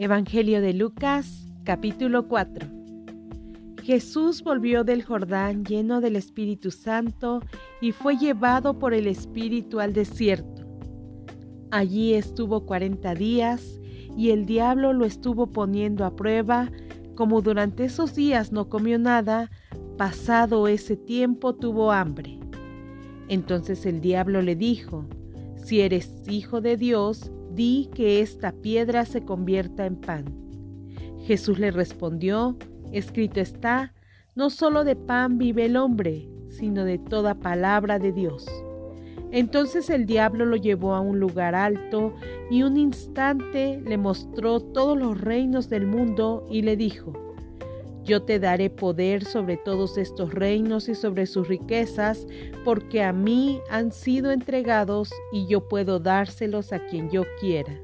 Evangelio de Lucas, capítulo 4. Jesús volvió del Jordán lleno del Espíritu Santo y fue llevado por el Espíritu al desierto. Allí estuvo cuarenta días y el diablo lo estuvo poniendo a prueba. Como durante esos días no comió nada, pasado ese tiempo tuvo hambre. Entonces el diablo le dijo, si eres hijo de Dios, di que esta piedra se convierta en pan. Jesús le respondió, escrito está, no solo de pan vive el hombre, sino de toda palabra de Dios. Entonces el diablo lo llevó a un lugar alto y un instante le mostró todos los reinos del mundo y le dijo, yo te daré poder sobre todos estos reinos y sobre sus riquezas, porque a mí han sido entregados y yo puedo dárselos a quien yo quiera.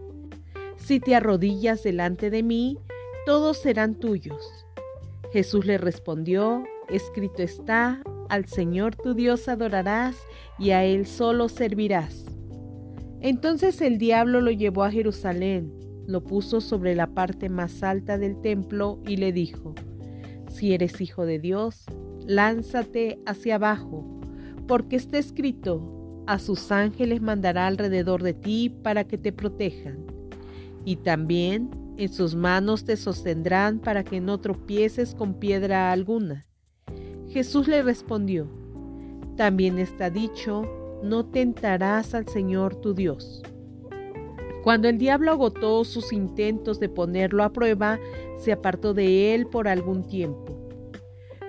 Si te arrodillas delante de mí, todos serán tuyos. Jesús le respondió, escrito está, al Señor tu Dios adorarás y a Él solo servirás. Entonces el diablo lo llevó a Jerusalén, lo puso sobre la parte más alta del templo y le dijo, si eres hijo de Dios, lánzate hacia abajo, porque está escrito, a sus ángeles mandará alrededor de ti para que te protejan. Y también en sus manos te sostendrán para que no tropieces con piedra alguna. Jesús le respondió, también está dicho, no tentarás al Señor tu Dios. Cuando el diablo agotó sus intentos de ponerlo a prueba, se apartó de él por algún tiempo.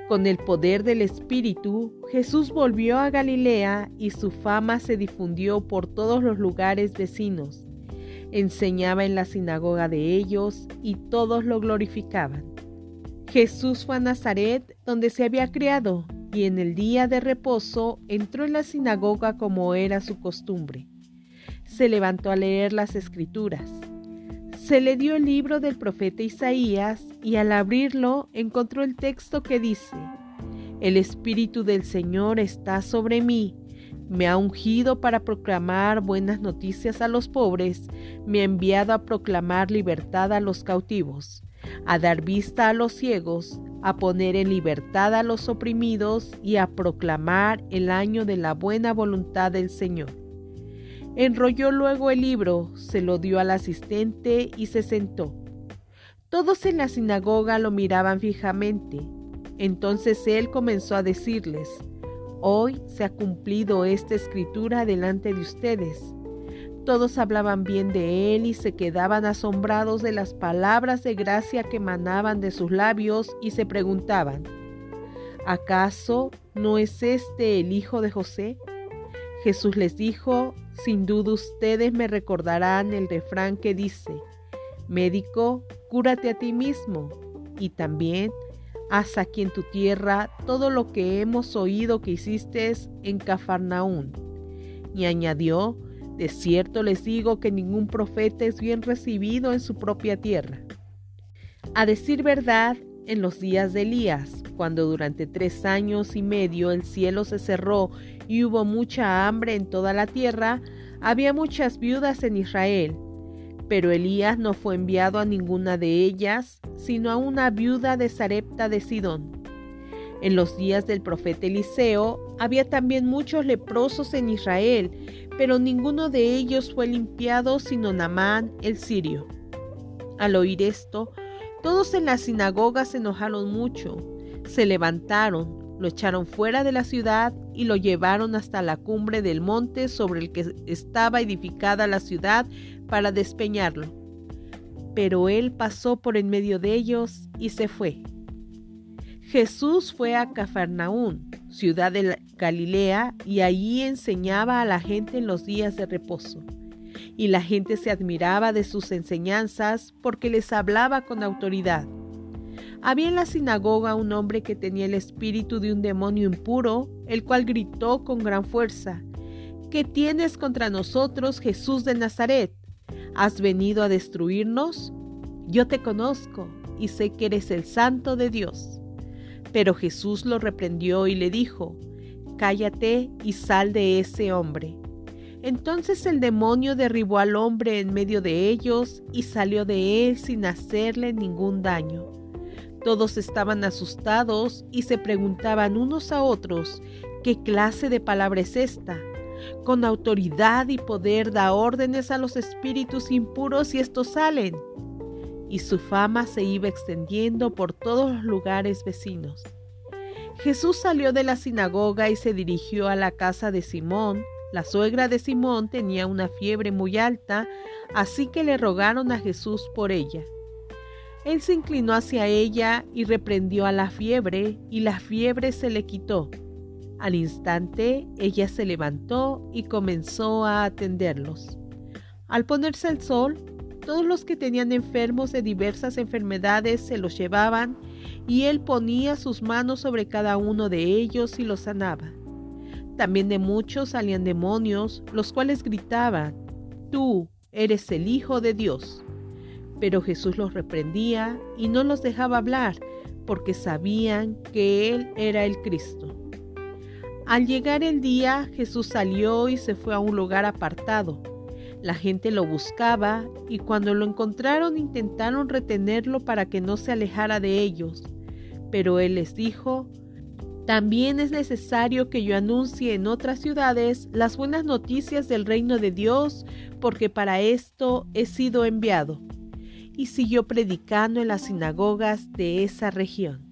Con el poder del Espíritu, Jesús volvió a Galilea y su fama se difundió por todos los lugares vecinos. Enseñaba en la sinagoga de ellos y todos lo glorificaban. Jesús fue a Nazaret, donde se había criado, y en el día de reposo entró en la sinagoga como era su costumbre se levantó a leer las escrituras. Se le dio el libro del profeta Isaías y al abrirlo encontró el texto que dice, El Espíritu del Señor está sobre mí, me ha ungido para proclamar buenas noticias a los pobres, me ha enviado a proclamar libertad a los cautivos, a dar vista a los ciegos, a poner en libertad a los oprimidos y a proclamar el año de la buena voluntad del Señor. Enrolló luego el libro, se lo dio al asistente y se sentó. Todos en la sinagoga lo miraban fijamente. Entonces él comenzó a decirles, Hoy se ha cumplido esta escritura delante de ustedes. Todos hablaban bien de él y se quedaban asombrados de las palabras de gracia que emanaban de sus labios y se preguntaban, ¿acaso no es este el hijo de José? Jesús les dijo, sin duda ustedes me recordarán el refrán que dice, médico, cúrate a ti mismo y también haz aquí en tu tierra todo lo que hemos oído que hiciste en Cafarnaún. Y añadió, de cierto les digo que ningún profeta es bien recibido en su propia tierra. A decir verdad, en los días de Elías, cuando durante tres años y medio el cielo se cerró y hubo mucha hambre en toda la tierra, había muchas viudas en Israel. Pero Elías no fue enviado a ninguna de ellas, sino a una viuda de Sarepta de Sidón. En los días del profeta Eliseo había también muchos leprosos en Israel, pero ninguno de ellos fue limpiado sino Namán el sirio. Al oír esto, todos en la sinagoga se enojaron mucho se levantaron, lo echaron fuera de la ciudad y lo llevaron hasta la cumbre del monte sobre el que estaba edificada la ciudad para despeñarlo. Pero él pasó por en medio de ellos y se fue. Jesús fue a Cafarnaún, ciudad de Galilea, y allí enseñaba a la gente en los días de reposo. Y la gente se admiraba de sus enseñanzas porque les hablaba con autoridad. Había en la sinagoga un hombre que tenía el espíritu de un demonio impuro, el cual gritó con gran fuerza, ¿Qué tienes contra nosotros, Jesús de Nazaret? ¿Has venido a destruirnos? Yo te conozco y sé que eres el santo de Dios. Pero Jesús lo reprendió y le dijo, Cállate y sal de ese hombre. Entonces el demonio derribó al hombre en medio de ellos y salió de él sin hacerle ningún daño. Todos estaban asustados y se preguntaban unos a otros, ¿qué clase de palabra es esta? Con autoridad y poder da órdenes a los espíritus impuros y estos salen. Y su fama se iba extendiendo por todos los lugares vecinos. Jesús salió de la sinagoga y se dirigió a la casa de Simón, la suegra de Simón tenía una fiebre muy alta, así que le rogaron a Jesús por ella. Él se inclinó hacia ella y reprendió a la fiebre, y la fiebre se le quitó. Al instante ella se levantó y comenzó a atenderlos. Al ponerse el sol, todos los que tenían enfermos de diversas enfermedades se los llevaban, y él ponía sus manos sobre cada uno de ellos y los sanaba. También de muchos salían demonios, los cuales gritaban, Tú eres el Hijo de Dios. Pero Jesús los reprendía y no los dejaba hablar, porque sabían que Él era el Cristo. Al llegar el día, Jesús salió y se fue a un lugar apartado. La gente lo buscaba y cuando lo encontraron intentaron retenerlo para que no se alejara de ellos. Pero Él les dijo, también es necesario que yo anuncie en otras ciudades las buenas noticias del reino de Dios, porque para esto he sido enviado. Y siguió predicando en las sinagogas de esa región.